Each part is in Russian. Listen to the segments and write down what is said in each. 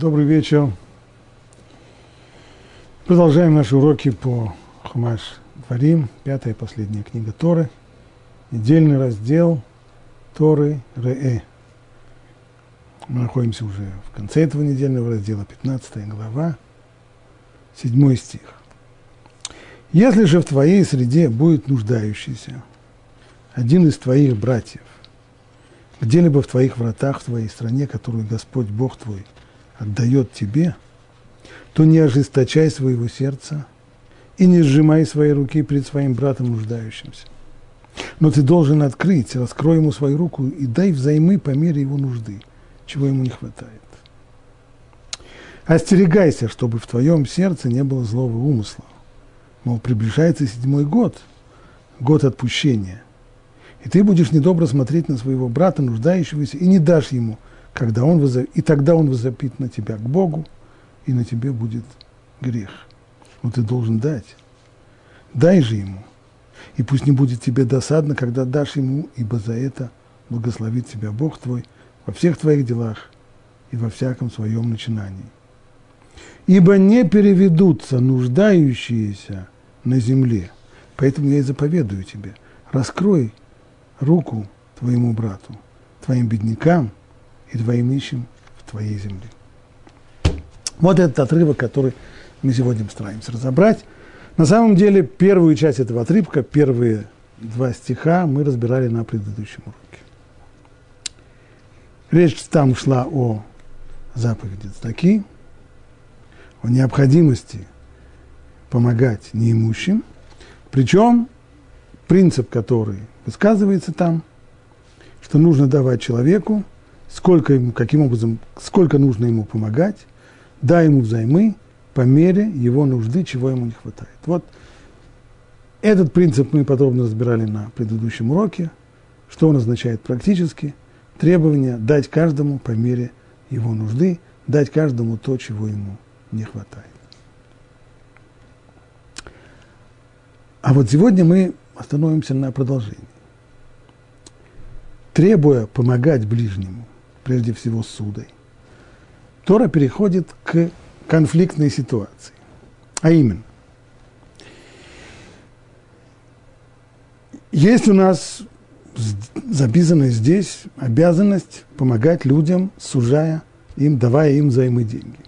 Добрый вечер. Продолжаем наши уроки по Хумаш Дворим, пятая и последняя книга Торы, недельный раздел Торы Ре. Мы находимся уже в конце этого недельного раздела, 15 глава, 7 стих. Если же в твоей среде будет нуждающийся, один из твоих братьев, где-либо в твоих вратах, в твоей стране, которую Господь Бог твой отдает тебе, то не ожесточай своего сердца и не сжимай свои руки перед своим братом нуждающимся. Но ты должен открыть, раскрой ему свою руку и дай взаймы по мере его нужды, чего ему не хватает. Остерегайся, чтобы в твоем сердце не было злого умысла. Мол, приближается седьмой год, год отпущения – и ты будешь недобро смотреть на своего брата, нуждающегося, и не дашь ему, когда он возоп... и тогда он возопит на тебя к Богу, и на тебе будет грех. Но ты должен дать. Дай же ему. И пусть не будет тебе досадно, когда дашь ему, ибо за это благословит тебя Бог твой во всех твоих делах и во всяком своем начинании. Ибо не переведутся нуждающиеся на земле. Поэтому я и заповедую тебе, раскрой руку твоему брату, твоим беднякам и твоим нищим в твоей земле. Вот этот отрывок, который мы сегодня стараемся разобрать. На самом деле, первую часть этого отрывка, первые два стиха мы разбирали на предыдущем уроке. Речь там шла о заповеди Цдаки, о необходимости помогать неимущим, причем принцип, который высказывается там, что нужно давать человеку, сколько ему, каким образом, сколько нужно ему помогать, дай ему взаймы по мере его нужды, чего ему не хватает. Вот этот принцип мы подробно разбирали на предыдущем уроке. Что он означает практически? Требование дать каждому по мере его нужды, дать каждому то, чего ему не хватает. А вот сегодня мы остановимся на продолжении требуя помогать ближнему, прежде всего судой, Тора переходит к конфликтной ситуации. А именно, есть у нас записанная здесь обязанность помогать людям, сужая им, давая им взаймы деньги.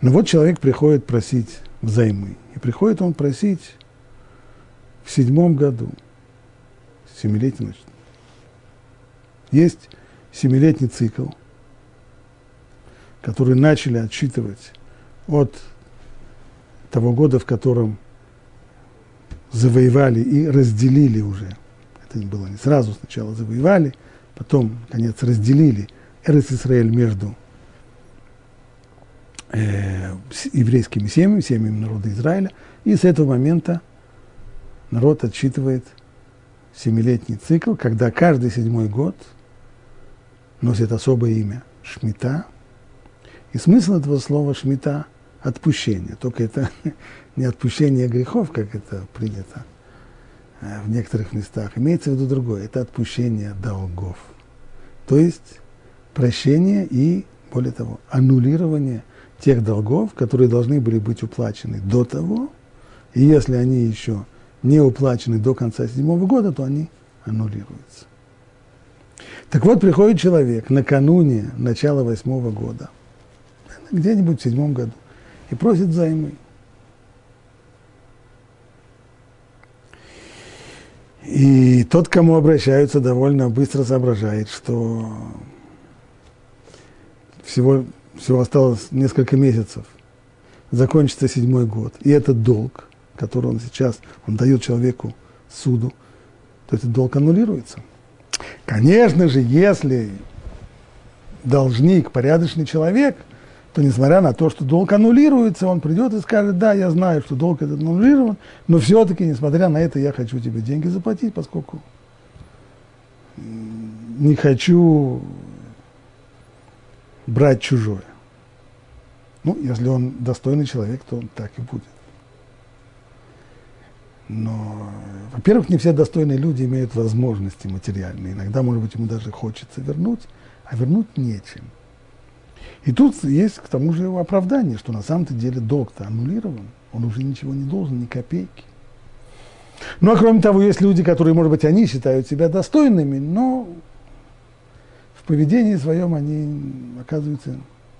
Но вот человек приходит просить взаймы. И приходит он просить в седьмом году – семилетний, значит. Есть семилетний цикл, который начали отсчитывать от того года, в котором завоевали и разделили уже. Это было не сразу, сначала завоевали, потом, наконец, разделили Эрес Исраэль между э, еврейскими семьями, семьями народа Израиля, и с этого момента народ отсчитывает – семилетний цикл, когда каждый седьмой год носит особое имя – Шмита. И смысл этого слова Шмита – отпущение. Только это не отпущение грехов, как это принято э, в некоторых местах. Имеется в виду другое – это отпущение долгов. То есть прощение и, более того, аннулирование тех долгов, которые должны были быть уплачены до того, и если они еще не уплачены до конца седьмого года, то они аннулируются. Так вот, приходит человек накануне начала восьмого года, где-нибудь в седьмом году, и просит займы. И тот, кому обращаются, довольно быстро соображает, что всего, всего осталось несколько месяцев, закончится седьмой год. И этот долг – который он сейчас, он дает человеку суду, то этот долг аннулируется. Конечно же, если должник порядочный человек, то несмотря на то, что долг аннулируется, он придет и скажет, да, я знаю, что долг этот аннулирован, но все-таки, несмотря на это, я хочу тебе деньги заплатить, поскольку не хочу брать чужое. Ну, если он достойный человек, то он так и будет. Но, во-первых, не все достойные люди имеют возможности материальные. Иногда, может быть, ему даже хочется вернуть, а вернуть нечем. И тут есть к тому же оправдание, что на самом-то деле долг-то аннулирован, он уже ничего не должен, ни копейки. Ну, а кроме того, есть люди, которые, может быть, они считают себя достойными, но в поведении своем они оказываются,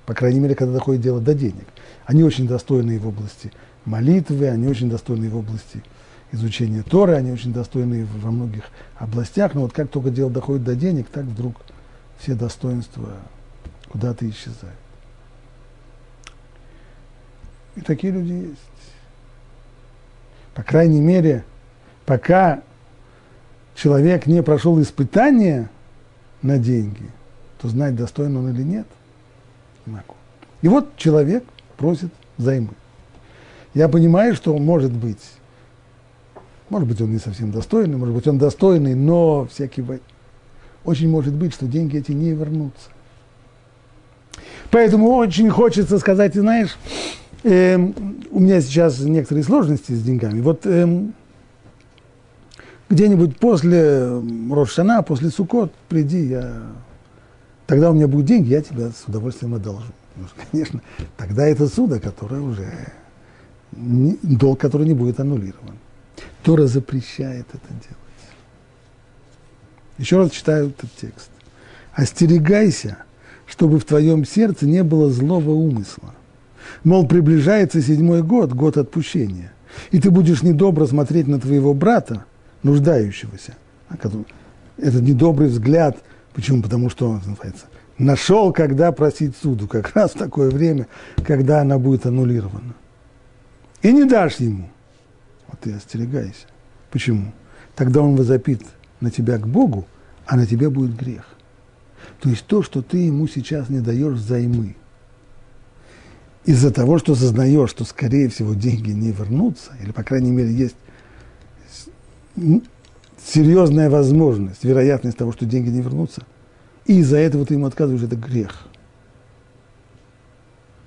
по крайней мере, когда доходит дело до денег. Они очень достойны в области молитвы, они очень достойны в области изучения Торы, они очень достойны во многих областях, но вот как только дело доходит до денег, так вдруг все достоинства куда-то исчезают. И такие люди есть. По крайней мере, пока человек не прошел испытание на деньги, то знать, достоин он или нет, не могу. И вот человек просит займы. Я понимаю, что может быть, может быть, он не совсем достойный, может быть, он достойный, но всякий очень может быть, что деньги эти не вернутся. Поэтому очень хочется сказать, ты знаешь, э, у меня сейчас некоторые сложности с деньгами. Вот э, где-нибудь после Рошана, после Сукот, приди, я, тогда у меня будут деньги, я тебя с удовольствием одолжу. Потому что, конечно, тогда это суда, которое уже, не, долг, который не будет аннулирован. Тора запрещает это делать. Еще раз читаю этот текст. «Остерегайся, чтобы в твоем сердце не было злого умысла. Мол, приближается седьмой год, год отпущения, и ты будешь недобро смотреть на твоего брата, нуждающегося. А этот недобрый взгляд, почему? Потому что он, называется, нашел, когда просить суду, как раз в такое время, когда она будет аннулирована. И не дашь ему. Вот ты остерегайся. Почему? Тогда он возопит на тебя к Богу, а на тебе будет грех. То есть то, что ты ему сейчас не даешь взаймы, из-за того, что сознаешь, что, скорее всего, деньги не вернутся, или, по крайней мере, есть серьезная возможность, вероятность того, что деньги не вернутся, и из-за этого ты ему отказываешь, это грех.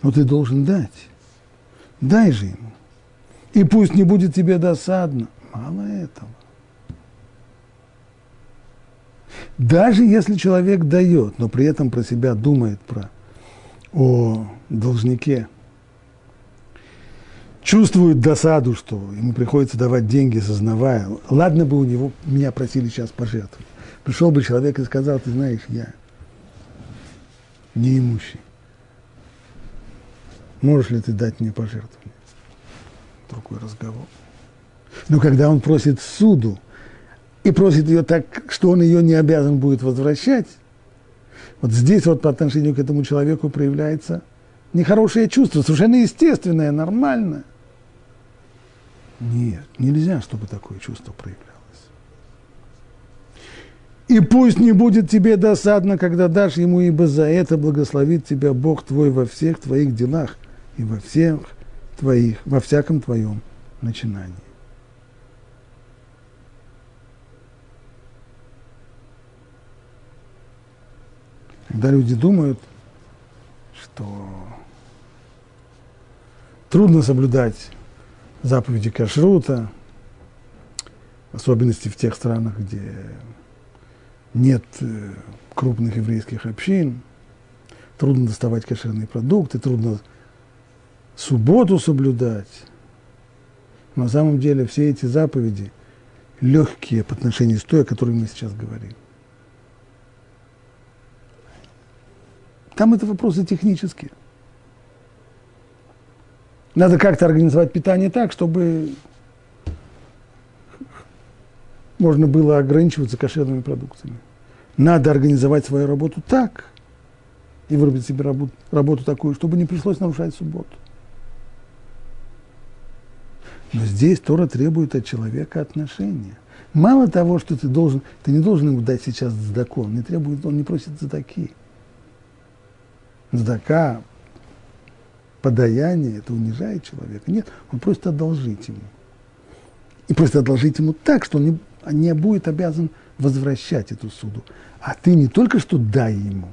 Но ты должен дать. Дай же ему. И пусть не будет тебе досадно. Мало этого. Даже если человек дает, но при этом про себя думает про о должнике, чувствует досаду, что ему приходится давать деньги, сознавая, ладно бы у него, меня просили сейчас пожертвовать. Пришел бы человек и сказал, ты знаешь, я неимущий. Можешь ли ты дать мне пожертвование? Другой разговор. Но когда он просит суду, и просит ее так, что он ее не обязан будет возвращать, вот здесь вот по отношению к этому человеку проявляется нехорошее чувство, совершенно естественное, нормальное. Нет, нельзя, чтобы такое чувство проявлялось. И пусть не будет тебе досадно, когда дашь ему, ибо за это благословит тебя Бог твой во всех твоих делах и во всех твоих, во всяком твоем начинании. Когда люди думают, что трудно соблюдать заповеди кашрута, особенности в тех странах, где нет э, крупных еврейских общин, трудно доставать кошерные продукты, трудно субботу соблюдать. На самом деле все эти заповеди легкие по отношению с той, о которой мы сейчас говорим. Там это вопросы технические. Надо как-то организовать питание так, чтобы можно было ограничиваться кошерными продуктами. Надо организовать свою работу так и вырубить себе работу, работу такую, чтобы не пришлось нарушать субботу. Но здесь Тора требует от человека отношения. Мало того, что ты должен, ты не должен ему дать сейчас закон, не требует, он не просит за такие здака, подаяние, это унижает человека. Нет, он просит одолжить ему. И просит одолжить ему так, что он не, не будет обязан возвращать эту суду. А ты не только что дай ему,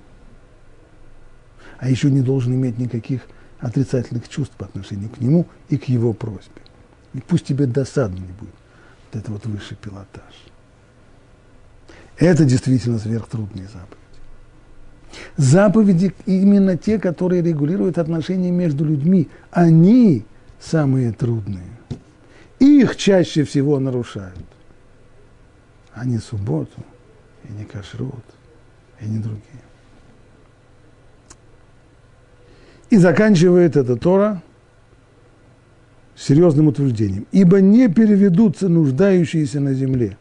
а еще не должен иметь никаких отрицательных чувств по отношению к нему и к его просьбе. И пусть тебе досадно не будет. Вот это вот высший пилотаж. Это действительно сверхтрудные заповеди. Заповеди именно те, которые регулируют отношения между людьми. Они самые трудные. Их чаще всего нарушают. А не субботу, и не кашрут, и не другие. И заканчивает это Тора серьезным утверждением. Ибо не переведутся нуждающиеся на земле.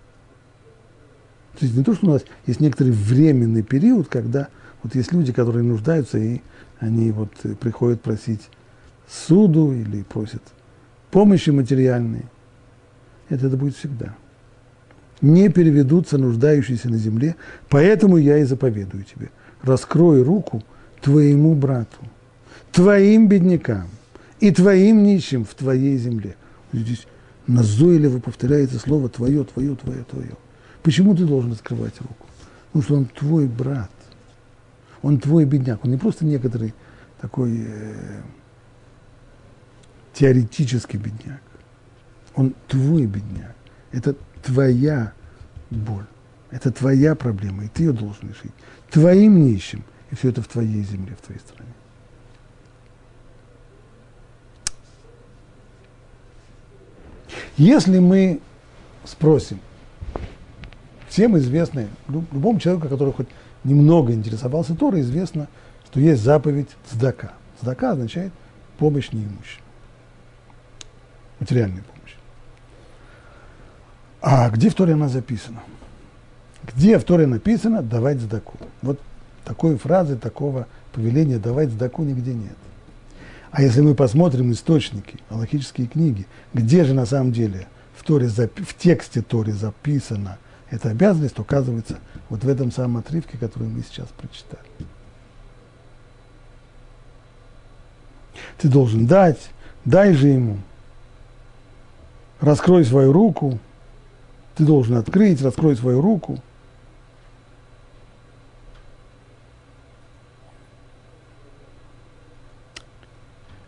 То есть не то, что у нас есть некоторый временный период, когда вот есть люди, которые нуждаются, и они вот приходят просить суду или просят помощи материальной. Это, это будет всегда. Не переведутся нуждающиеся на земле, поэтому я и заповедую тебе. Раскрой руку твоему брату, твоим беднякам и твоим нищим в твоей земле. Здесь назойливо повторяется слово твое, твое, твое, твое. Почему ты должен открывать руку? Потому что он твой брат. Он твой бедняк. Он не просто некоторый такой э, теоретический бедняк. Он твой бедняк. Это твоя боль. Это твоя проблема, и ты ее должен решить. Твоим нищим. И все это в твоей земле, в твоей стране. Если мы спросим, всем известно, любому человеку, который хоть немного интересовался Торой, известно, что есть заповедь Цдака. Цдака означает помощь неимущим. Материальная помощь. А где в Торе она записана? Где в Торе написано давать сдаку? Вот такой фразы, такого повеления давать сдаку нигде нет. А если мы посмотрим источники, аллахические книги, где же на самом деле в, Торе, в тексте Торе записана эта обязанность, то оказывается вот в этом самом отрывке, который мы сейчас прочитали. Ты должен дать, дай же ему, раскрой свою руку, ты должен открыть, раскрой свою руку –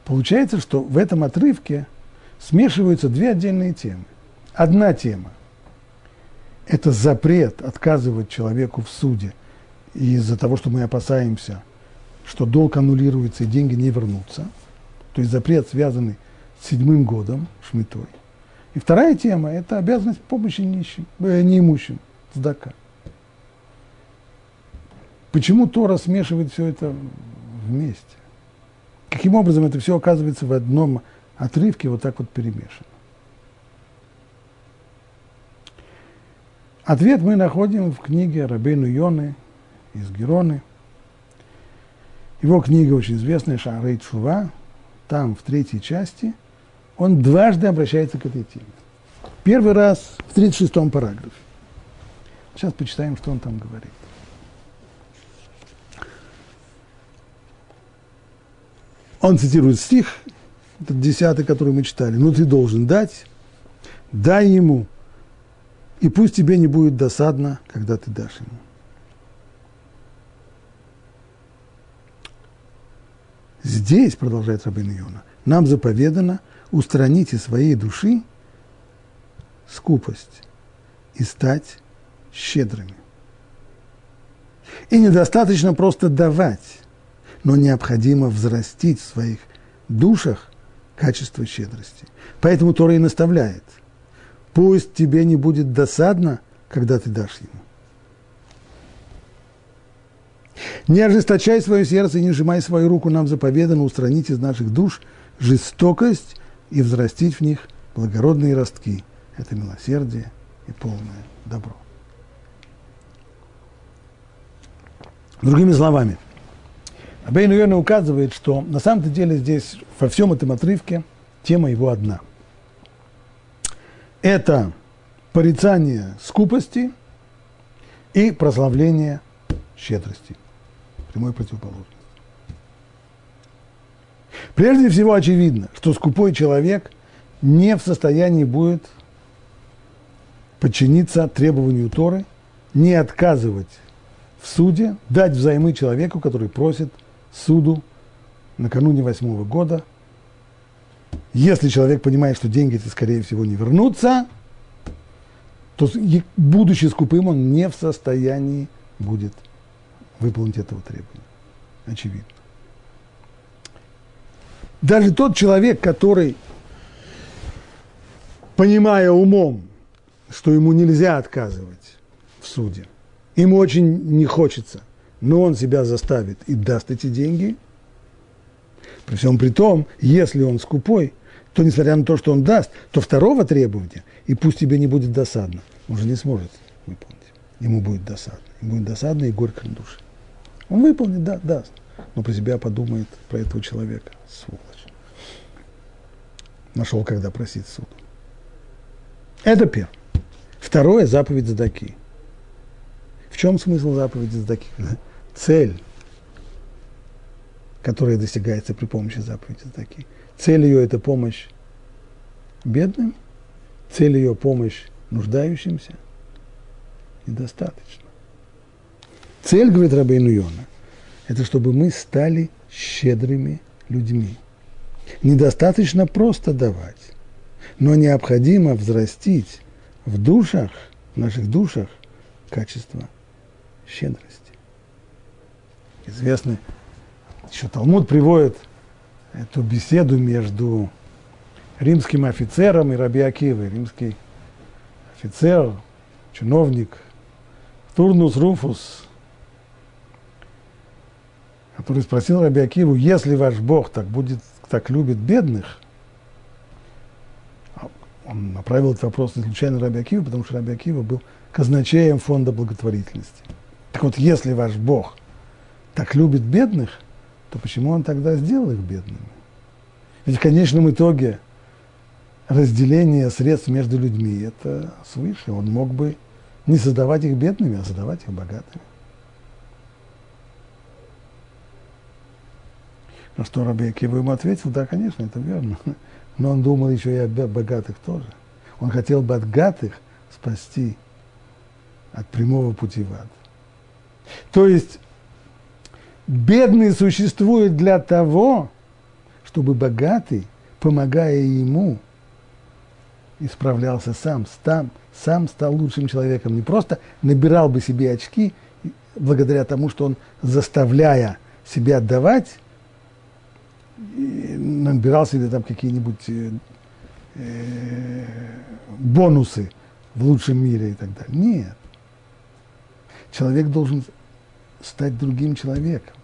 Получается, что в этом отрывке смешиваются две отдельные темы. Одна тема – это запрет отказывать человеку в суде из-за того, что мы опасаемся, что долг аннулируется и деньги не вернутся. То есть запрет, связанный с седьмым годом, шмитой. И вторая тема – это обязанность помощи нищим, э, неимущим, сдака. Почему Тора смешивает все это вместе? Каким образом это все оказывается в одном отрывке вот так вот перемешано? Ответ мы находим в книге Рабейну Йоны из Героны. Его книга очень известная «Шарей Чува». Там, в третьей части, он дважды обращается к этой теме. Первый раз в 36-м параграфе. Сейчас почитаем, что он там говорит. Он цитирует стих, этот десятый, который мы читали. «Ну, ты должен дать, дай ему, и пусть тебе не будет досадно, когда ты дашь ему». Здесь, продолжает Рабин Иона, нам заповедано устранить из своей души скупость и стать щедрыми. И недостаточно просто давать, но необходимо взрастить в своих душах качество щедрости. Поэтому Тора и наставляет. Пусть тебе не будет досадно, когда ты дашь ему. Не ожесточай свое сердце и не сжимай свою руку, нам заповедано устранить из наших душ жестокость и взрастить в них благородные ростки. Это милосердие и полное добро. Другими словами – Абейн Йона указывает, что на самом-то деле здесь во всем этом отрывке тема его одна. Это порицание скупости и прославление щедрости. Прямой противоположность. Прежде всего очевидно, что скупой человек не в состоянии будет подчиниться требованию Торы, не отказывать в суде, дать взаймы человеку, который просит суду накануне восьмого года. Если человек понимает, что деньги эти, скорее всего, не вернутся, то, будучи скупым, он не в состоянии будет выполнить этого требования. очевидно. Даже тот человек, который, понимая умом, что ему нельзя отказывать в суде, ему очень не хочется, но он себя заставит и даст эти деньги, при всем при том, если он скупой, то, несмотря на то, что он даст, то второго требования, и пусть тебе не будет досадно, он же не сможет выполнить. Ему будет досадно. Ему будет досадно и горько на душе. Он выполнит, да, даст. Но про себя подумает, про этого человека. Сволочь. Нашел, когда просить суд. Это первое. Второе – заповедь Задаки. В чем смысл заповеди Задаки? Цель, которая достигается при помощи заповеди Задаки. Цель ее – это помощь бедным, цель ее – помощь нуждающимся. Недостаточно. Цель, говорит Рабейну Йона, это чтобы мы стали щедрыми людьми. Недостаточно просто давать, но необходимо взрастить в душах, в наших душах, качество щедрости. Известно, еще Талмуд приводит эту беседу между римским офицером и Раби Акивой. Римский офицер, чиновник Турнус Руфус, который спросил Раби Акиву, если ваш Бог так будет, так любит бедных, а он направил этот вопрос не случайно Раби Акиву, потому что Раби Акива был казначеем фонда благотворительности. Так вот, если ваш Бог так любит бедных, то почему он тогда сделал их бедными? Ведь в конечном итоге разделение средств между людьми – это свыше. Он мог бы не создавать их бедными, а создавать их богатыми. На что Раби Акива ему ответил, да, конечно, это верно. Но он думал еще и о богатых тоже. Он хотел богатых спасти от прямого пути в ад. То есть бедный существует для того, чтобы богатый, помогая ему, исправлялся сам, сам, сам стал лучшим человеком. Не просто набирал бы себе очки благодаря тому, что он, заставляя себя отдавать, набирал себе там какие-нибудь э, э, бонусы в лучшем мире и так далее. Нет. Человек должен стать другим человеком.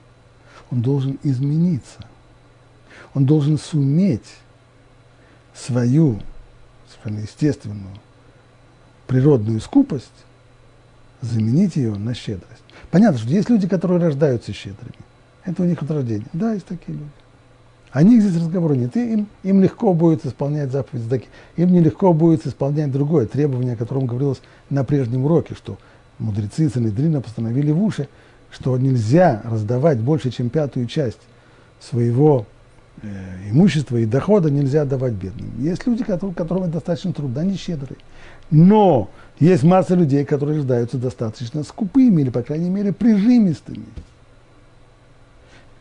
Он должен измениться. Он должен суметь свою, свою естественную, природную скупость, заменить ее на щедрость. Понятно, что есть люди, которые рождаются щедрыми. Это у них от рождения. Да, есть такие люди. О них здесь разговора нет. И им, им легко будет исполнять заповедь Задаки. Им нелегко будет исполнять другое требование, о котором говорилось на прежнем уроке, что мудрецы Санедрина постановили в уши, что нельзя раздавать больше, чем пятую часть своего э, имущества и дохода нельзя давать бедным. Есть люди, которые, которым достаточно трудно, они щедрые. Но есть масса людей, которые рождаются достаточно скупыми или, по крайней мере, прижимистыми.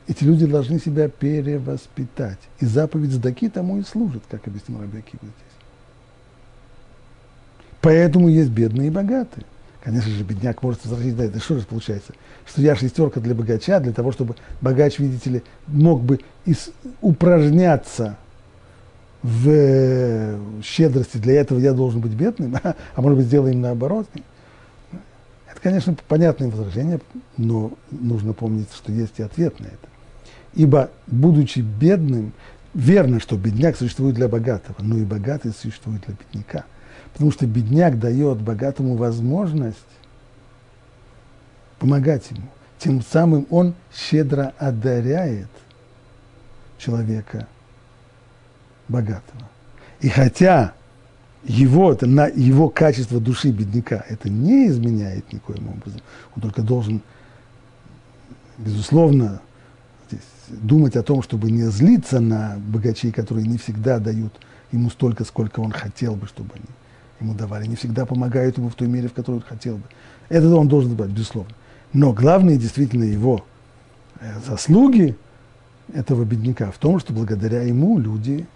Эти люди должны себя перевоспитать. И заповедь Сдаки тому и служит, как объяснил Раби Акива здесь. Поэтому есть бедные и богатые. Конечно же, бедняк может возразить, да, это что же получается? Что я шестерка для богача, для того, чтобы богач, видите ли, мог бы ис- упражняться в э, щедрости, для этого я должен быть бедным, а может быть, сделаем наоборот. Это, конечно, понятное возражение, но нужно помнить, что есть и ответ на это. Ибо, будучи бедным, верно, что бедняк существует для богатого, но и богатый существует для бедняка. Потому что бедняк дает богатому возможность помогать ему. Тем самым он щедро одаряет человека богатого. И хотя его, это, на его качество души бедняка это не изменяет никоим образом, он только должен, безусловно, здесь, думать о том, чтобы не злиться на богачей, которые не всегда дают ему столько, сколько он хотел бы, чтобы они ему давали, не всегда помогают ему в той мере, в которой он хотел бы. Это он должен быть, безусловно. Но главные действительно его э, заслуги этого бедняка в том, что благодаря ему люди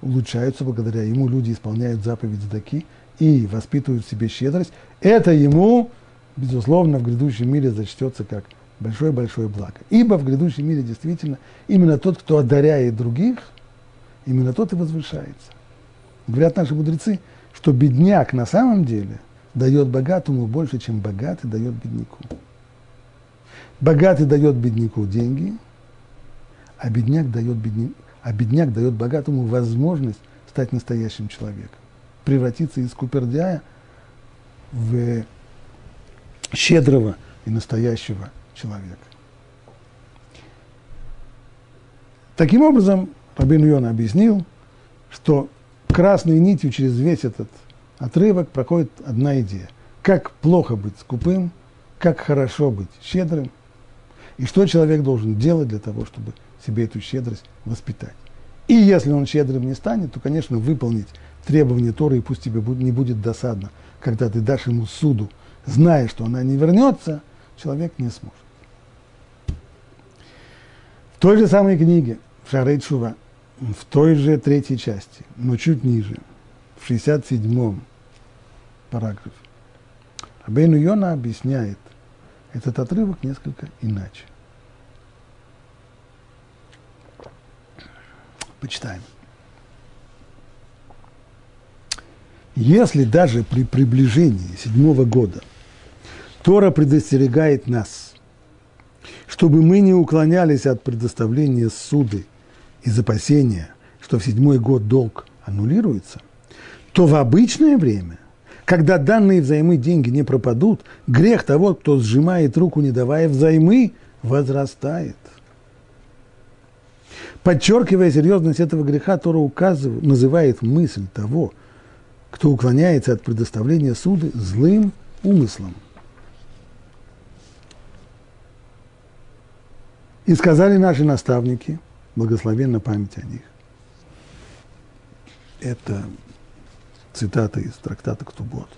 улучшаются, благодаря ему люди исполняют заповедь Задаки и воспитывают в себе щедрость. Это ему, безусловно, в грядущем мире зачтется как большое-большое благо. Ибо в грядущем мире действительно именно тот, кто одаряет других, именно тот и возвышается. Говорят наши мудрецы, что бедняк на самом деле дает богатому больше, чем богатый дает бедняку. Богатый дает бедняку деньги, а бедняк дает, бедня... а бедняк дает богатому возможность стать настоящим человеком, превратиться из купердяя в щедрого и настоящего человека. Таким образом, Рабин Йон объяснил, что красной нитью через весь этот отрывок проходит одна идея. Как плохо быть скупым, как хорошо быть щедрым, и что человек должен делать для того, чтобы себе эту щедрость воспитать. И если он щедрым не станет, то, конечно, выполнить требования Торы, и пусть тебе не будет досадно, когда ты дашь ему суду, зная, что она не вернется, человек не сможет. В той же самой книге, в Шарей Чува, в той же третьей части, но чуть ниже, в 67-м параграфе, Рабейну Йона объясняет этот отрывок несколько иначе. Почитаем. Если даже при приближении седьмого года Тора предостерегает нас, чтобы мы не уклонялись от предоставления суды из опасения, что в седьмой год долг аннулируется, то в обычное время, когда данные взаймы деньги не пропадут, грех того, кто сжимает руку, не давая взаймы, возрастает. Подчеркивая серьезность этого греха, Тора указывает, называет мысль того, кто уклоняется от предоставления суды злым умыслом. И сказали наши наставники, благословенна память о них. Это цитата из трактата Ктубот.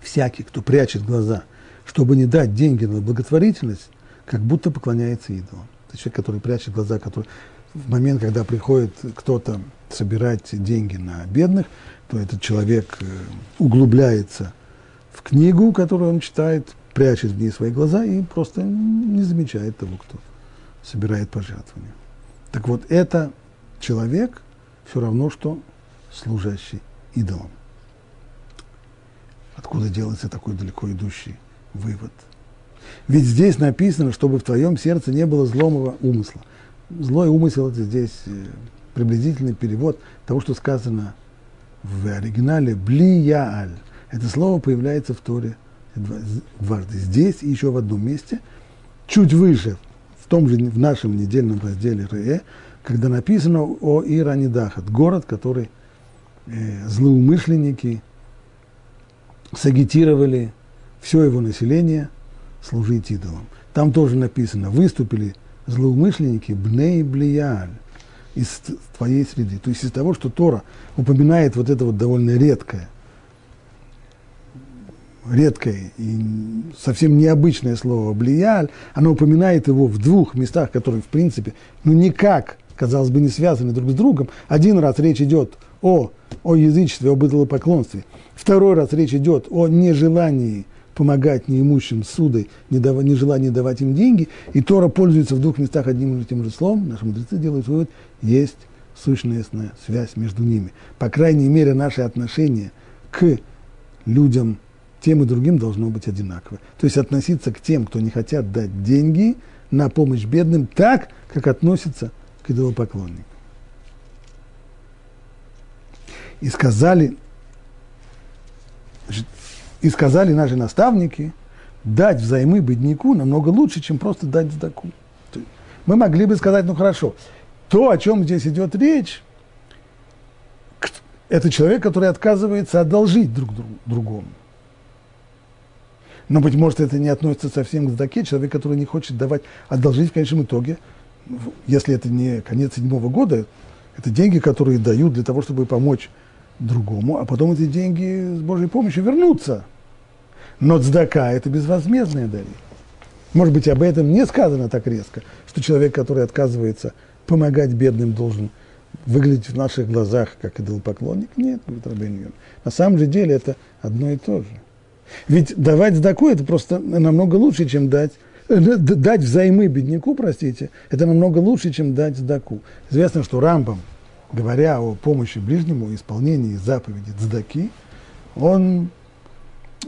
Всякий, кто прячет глаза, чтобы не дать деньги на благотворительность, как будто поклоняется идолам. Это человек, который прячет глаза, который в момент, когда приходит кто-то собирать деньги на бедных, то этот человек э, углубляется в книгу, которую он читает, прячет в ней свои глаза и просто не замечает того, кто собирает пожертвования. Так вот, это человек все равно, что служащий идолом. Откуда делается такой далеко идущий вывод? Ведь здесь написано, чтобы в твоем сердце не было зломого умысла. Злой умысел – это здесь э, приблизительный перевод того, что сказано в оригинале «блияаль». Это слово появляется в Торе дважды. Здесь и еще в одном месте, чуть выше, том же, в нашем недельном разделе Ре, когда написано о Иранидахат, город, который э, злоумышленники сагитировали все его население служить идолам. Там тоже написано, выступили злоумышленники Бней Блияль из твоей среды. То есть из того, что Тора упоминает вот это вот довольно редкое, редкое и совсем необычное слово «блияль», оно упоминает его в двух местах, которые, в принципе, ну никак, казалось бы, не связаны друг с другом. Один раз речь идет о, о язычестве, об идолопоклонстве. Второй раз речь идет о нежелании помогать неимущим судой, нежелание давать им деньги, и Тора пользуется в двух местах одним и тем же словом, наши мудрецы делают вывод, есть сущностная связь между ними. По крайней мере, наши отношения к людям тем и другим должно быть одинаково. То есть относиться к тем, кто не хотят дать деньги на помощь бедным, так, как относятся к идолопоклонникам. И сказали, и сказали наши наставники, дать взаймы бедняку намного лучше, чем просто дать сдаку. Мы могли бы сказать, ну хорошо, то, о чем здесь идет речь, это человек, который отказывается одолжить друг другому. Но, быть может, это не относится совсем к сдаке. Человек, который не хочет давать, одолжить в конечном итоге, если это не конец седьмого года, это деньги, которые дают для того, чтобы помочь другому, а потом эти деньги с Божьей помощью вернутся. Но цдака – это безвозмездное дарение. Может быть, об этом не сказано так резко, что человек, который отказывается помогать бедным, должен выглядеть в наших глазах как идолопоклонник. Нет, говорит Рабин На самом же деле это одно и то же. Ведь давать сдаку – это просто намного лучше, чем дать э, дать взаймы бедняку, простите, это намного лучше, чем дать сдаку. Известно, что Рамбам, говоря о помощи ближнему, исполнении заповеди цдаки, он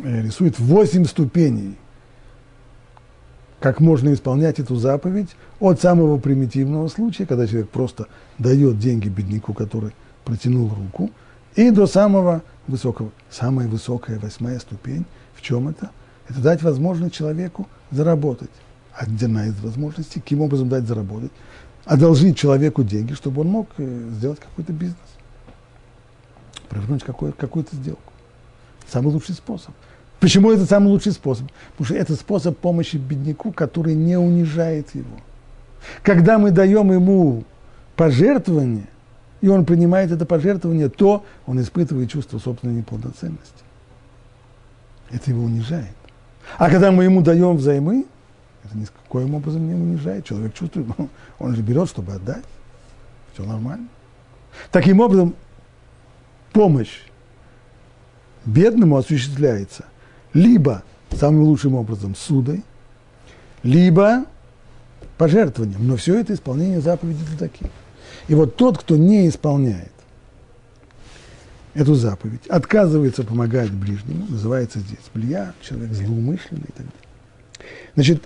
э, рисует восемь ступеней, как можно исполнять эту заповедь от самого примитивного случая, когда человек просто дает деньги бедняку, который протянул руку, и до самого высокого. Самая высокая восьмая ступень, в чем это? Это дать возможность человеку заработать. Одна из возможностей, каким образом дать заработать, одолжить человеку деньги, чтобы он мог э, сделать какой-то бизнес, провернуть какую- какую-то сделку. Самый лучший способ. Почему это самый лучший способ? Потому что это способ помощи бедняку, который не унижает его. Когда мы даем ему пожертвование, и он принимает это пожертвование, то он испытывает чувство собственной неполноценности. Это его унижает. А когда мы ему даем взаймы, это ни с каким образом не унижает. Человек чувствует, ну, он же берет, чтобы отдать. Все нормально. Таким образом, помощь бедному осуществляется либо самым лучшим образом судой, либо пожертвованием. Но все это исполнение заповеди таких. И вот тот, кто не исполняет эту заповедь, отказывается помогать ближнему, называется здесь блия, человек злоумышленный и так далее. Значит,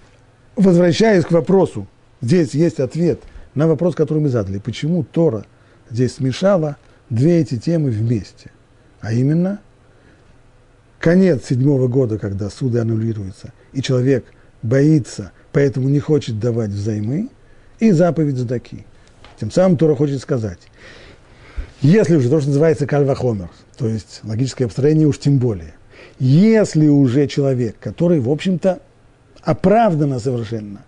возвращаясь к вопросу, здесь есть ответ на вопрос, который мы задали. Почему Тора здесь смешала две эти темы вместе? А именно, конец седьмого года, когда суды аннулируются, и человек боится, поэтому не хочет давать взаймы, и заповедь Задаки – тем самым Тора хочет сказать, если уже то, что называется кальвахомер, то есть логическое построение уж тем более, если уже человек, который, в общем-то, оправданно совершенно,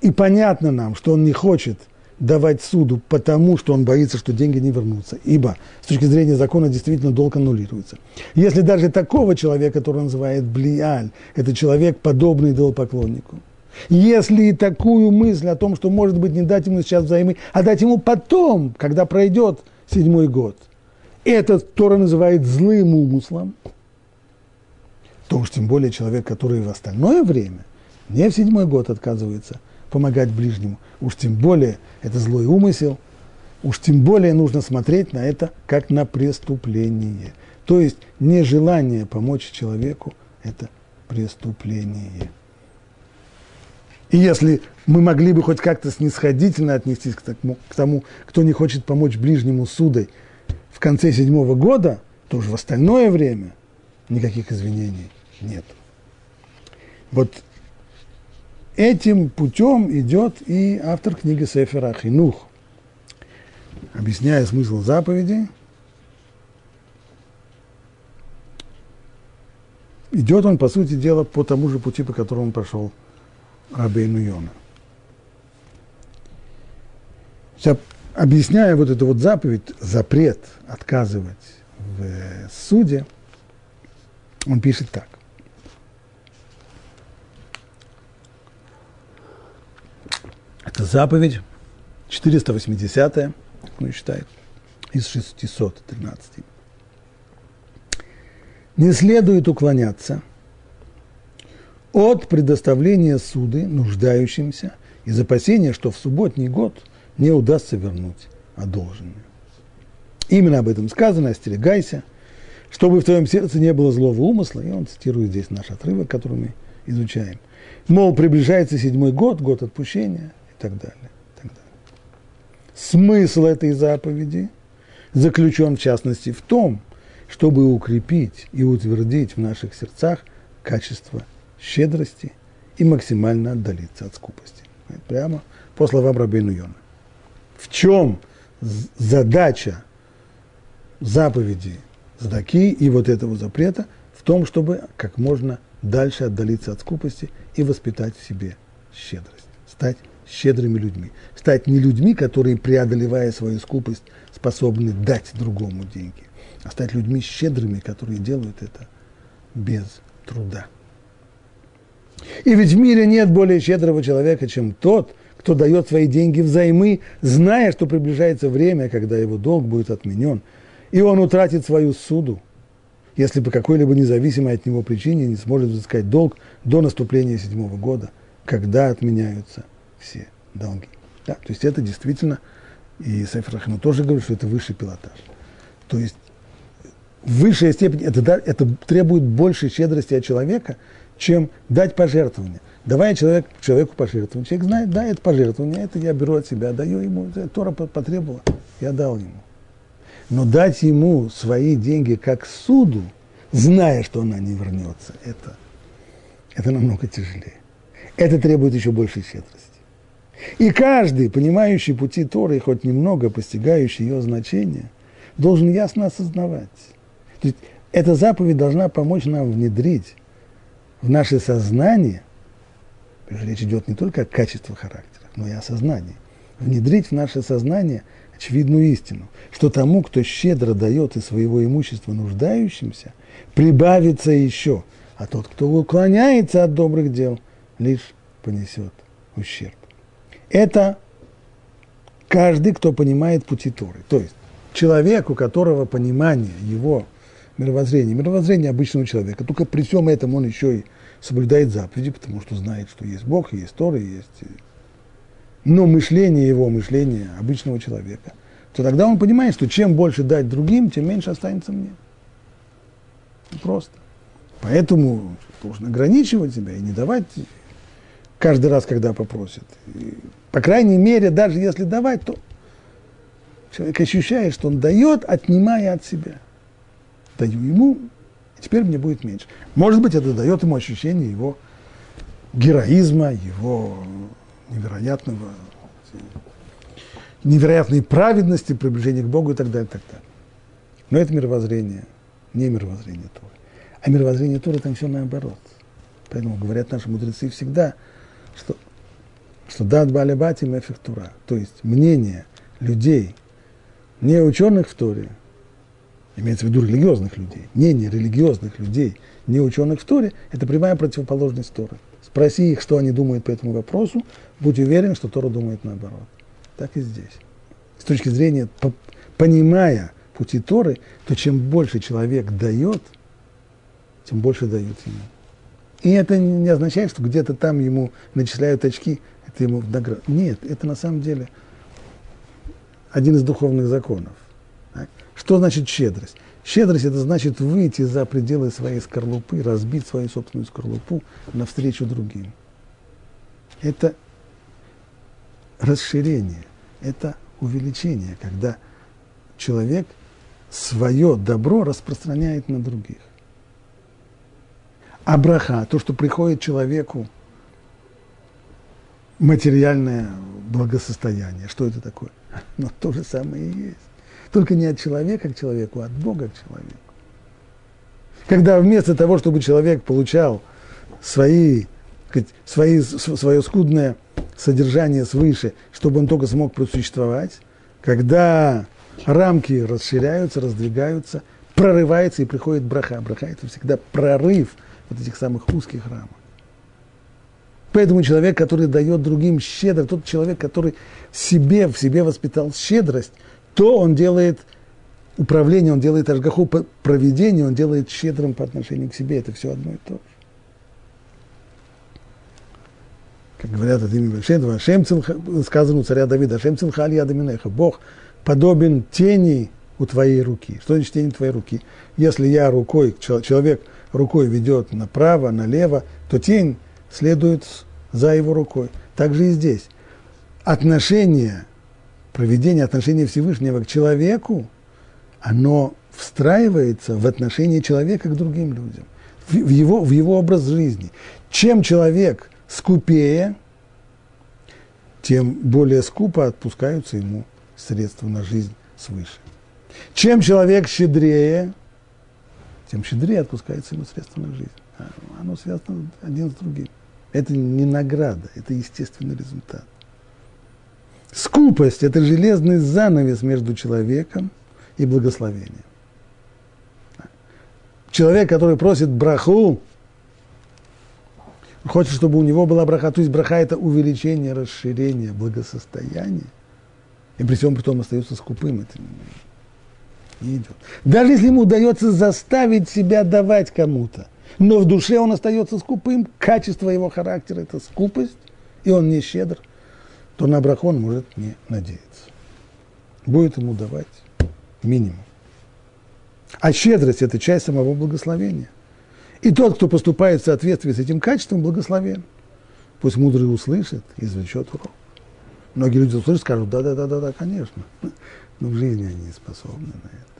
и понятно нам, что он не хочет давать суду, потому что он боится, что деньги не вернутся, ибо с точки зрения закона действительно долг аннулируется. Если даже такого человека, который называет блиаль, это человек, подобный идолопоклоннику – если такую мысль о том, что, может быть, не дать ему сейчас взаймы, а дать ему потом, когда пройдет седьмой год, этот Тора называет злым умыслом, то уж тем более человек, который в остальное время, не в седьмой год отказывается помогать ближнему, уж тем более это злой умысел, уж тем более нужно смотреть на это как на преступление. То есть нежелание помочь человеку – это преступление. И если мы могли бы хоть как-то снисходительно отнестись к тому, к тому, кто не хочет помочь ближнему судой в конце седьмого года, то уже в остальное время никаких извинений нет. Вот этим путем идет и автор книги Сефера Хинух, объясняя смысл заповеди. Идет он, по сути дела, по тому же пути, по которому он прошел Рабейну Йона. Объясняя вот эту вот заповедь, запрет отказывать в суде, он пишет так. Это заповедь 480-я, как он считает, из 613. Не следует уклоняться – от предоставления суды нуждающимся из опасения, что в субботний год не удастся вернуть одолженное. Именно об этом сказано, остерегайся, чтобы в твоем сердце не было злого умысла, и он цитирует здесь наш отрывок, который мы изучаем. Мол, приближается седьмой год, год отпущения и так далее. И так далее. Смысл этой заповеди заключен в частности в том, чтобы укрепить и утвердить в наших сердцах качество щедрости и максимально отдалиться от скупости. Прямо по словам Рабейну Йона. В чем задача заповеди Задаки и вот этого запрета? В том, чтобы как можно дальше отдалиться от скупости и воспитать в себе щедрость. Стать щедрыми людьми. Стать не людьми, которые, преодолевая свою скупость, способны дать другому деньги, а стать людьми щедрыми, которые делают это без труда. И ведь в мире нет более щедрого человека, чем тот, кто дает свои деньги взаймы, зная, что приближается время, когда его долг будет отменен, и он утратит свою суду. если по какой-либо независимой от него причине не сможет взыскать долг до наступления седьмого года, когда отменяются все долги. Да, то есть это действительно, и Сефер Ахину тоже говорит, что это высший пилотаж. То есть высшая степень, это, это требует большей щедрости от человека, чем дать пожертвование. Давая человек, человеку пожертвование, человек знает, да, это пожертвование, это я беру от себя, даю ему, Тора потребовала, я дал ему. Но дать ему свои деньги как суду, зная, что она не вернется, это, это намного тяжелее. Это требует еще большей щедрости. И каждый, понимающий пути Торы, хоть немного постигающий ее значение, должен ясно осознавать. То есть эта заповедь должна помочь нам внедрить в наше сознание, речь идет не только о качестве характера, но и о сознании, внедрить в наше сознание очевидную истину, что тому, кто щедро дает из своего имущества нуждающимся, прибавится еще, а тот, кто уклоняется от добрых дел, лишь понесет ущерб. Это каждый, кто понимает пути Торы. То есть человек, у которого понимание его мировоззрения, мировоззрение обычного человека, только при всем этом он еще и соблюдает заповеди, потому что знает, что есть Бог, есть Тора, есть... Но мышление его, мышление обычного человека, то тогда он понимает, что чем больше дать другим, тем меньше останется мне. Просто. Поэтому должен ограничивать себя и не давать каждый раз, когда попросят. И, по крайней мере, даже если давать, то человек ощущает, что он дает, отнимая от себя. Даю ему, теперь мне будет меньше. Может быть, это дает ему ощущение его героизма, его невероятного, невероятной праведности, приближения к Богу и так далее, и так далее. Но это мировоззрение, не мировоззрение Торы. А мировоззрение Торы там все наоборот. Поэтому говорят наши мудрецы всегда – что, что дат балибати мефектура, то есть мнение людей, не ученых в Торе, имеется в виду религиозных людей, мнение религиозных людей, не ученых в Торе, это прямая противоположность Торы. Спроси их, что они думают по этому вопросу, будь уверен, что Тора думает наоборот. Так и здесь. С точки зрения, понимая пути Торы, то чем больше человек дает, тем больше дают ему. И это не означает, что где-то там ему начисляют очки, это ему в награду. Нет, это на самом деле один из духовных законов. Так? Что значит щедрость? Щедрость – это значит выйти за пределы своей скорлупы, разбить свою собственную скорлупу навстречу другим. Это расширение, это увеличение, когда человек свое добро распространяет на других. А браха, то, что приходит человеку материальное благосостояние, что это такое? Но то же самое и есть. Только не от человека к человеку, а от Бога к человеку. Когда вместо того, чтобы человек получал свои, свои, свое скудное содержание свыше, чтобы он только смог просуществовать, когда рамки расширяются, раздвигаются, прорывается и приходит браха. Браха – это всегда прорыв вот этих самых узких рамок. Поэтому человек, который дает другим щедро, тот человек, который себе, в себе воспитал щедрость, то он делает управление, он делает ажгаху проведение, он делает щедрым по отношению к себе. Это все одно и то же. Как говорят от имени Большенова, Ашем сказано у царя Давида, Ашем цилхаль ядаминеха, Бог подобен тени у твоей руки. Что значит тень твоей руки? Если я рукой, человек рукой ведет направо, налево, то тень следует за его рукой. Так же и здесь. Отношение, проведение отношения Всевышнего к человеку, оно встраивается в отношение человека к другим людям, в его, в его образ жизни. Чем человек скупее, тем более скупо отпускаются ему средства на жизнь свыше. Чем человек щедрее, тем щедрее отпускается ему средства на жизнь. А оно связано один с другим. Это не награда, это естественный результат. Скупость – это железный занавес между человеком и благословением. Человек, который просит браху, хочет, чтобы у него была браха. То есть браха – это увеличение, расширение благосостояния. И при всем при том остается скупым. Это Не идет. Даже если ему удается заставить себя давать кому-то, но в душе он остается скупым, качество его характера – это скупость, и он не щедр, то на браху он может не надеяться. Будет ему давать минимум. А щедрость – это часть самого благословения. И тот, кто поступает в соответствии с этим качеством, благословен. Пусть мудрый услышит и извлечет урок. Многие люди услышат, скажут, да-да-да-да, конечно. Но в жизни они не способны на это.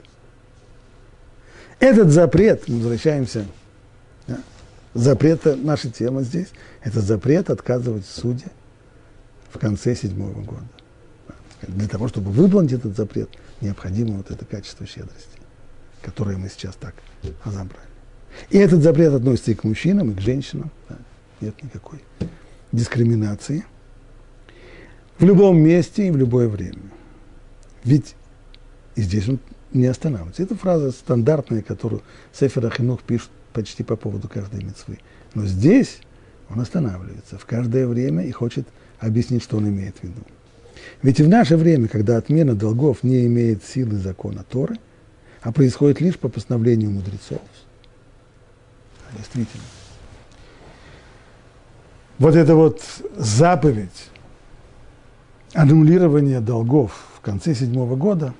Этот запрет, мы возвращаемся, да, запрет, наша тема здесь, это запрет отказывать суде в конце седьмого года. Для того, чтобы выполнить этот запрет, необходимо вот это качество щедрости, которое мы сейчас так разобрали. И этот запрет относится и к мужчинам, и к женщинам. Да, нет никакой дискриминации. В любом месте и в любое время. Ведь и здесь он не останавливается. Это фраза стандартная, которую Сефер Ахинух пишет почти по поводу каждой мецвы. Но здесь он останавливается в каждое время и хочет объяснить, что он имеет в виду. Ведь и в наше время, когда отмена долгов не имеет силы закона Торы, а происходит лишь по постановлению мудрецов, действительно, вот эта вот заповедь аннулирования долгов в конце седьмого года,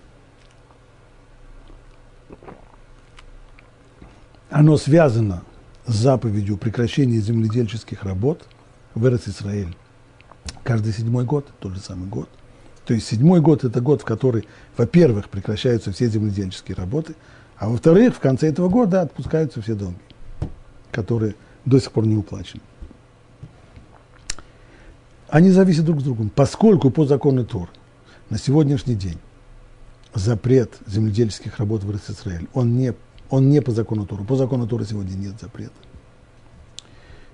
оно связано с заповедью прекращения земледельческих работ в Израиль каждый седьмой год, тот же самый год. То есть седьмой год – это год, в который, во-первых, прекращаются все земледельческие работы, а во-вторых, в конце этого года отпускаются все долги, которые до сих пор не уплачены. Они зависят друг с другом, поскольку по закону Тор на сегодняшний день запрет земледельческих работ в Израиль, он не, он не по закону Тора. По закону Тора сегодня нет запрета.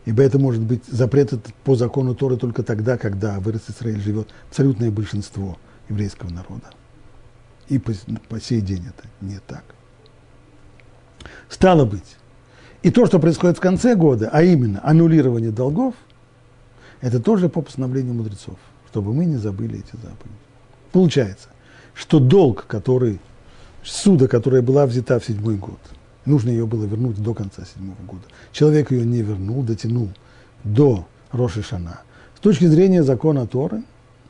Ибо это может быть запрет по закону Торы только тогда, когда в Израиль живет абсолютное большинство еврейского народа. И по, по сей день это не так. Стало быть, и то, что происходит в конце года, а именно аннулирование долгов, это тоже по постановлению мудрецов, чтобы мы не забыли эти заповеди. Получается, что долг, который, суда, которая была взята в седьмой год – Нужно ее было вернуть до конца седьмого года. Человек ее не вернул, дотянул до Роши Шана. С точки зрения закона Торы,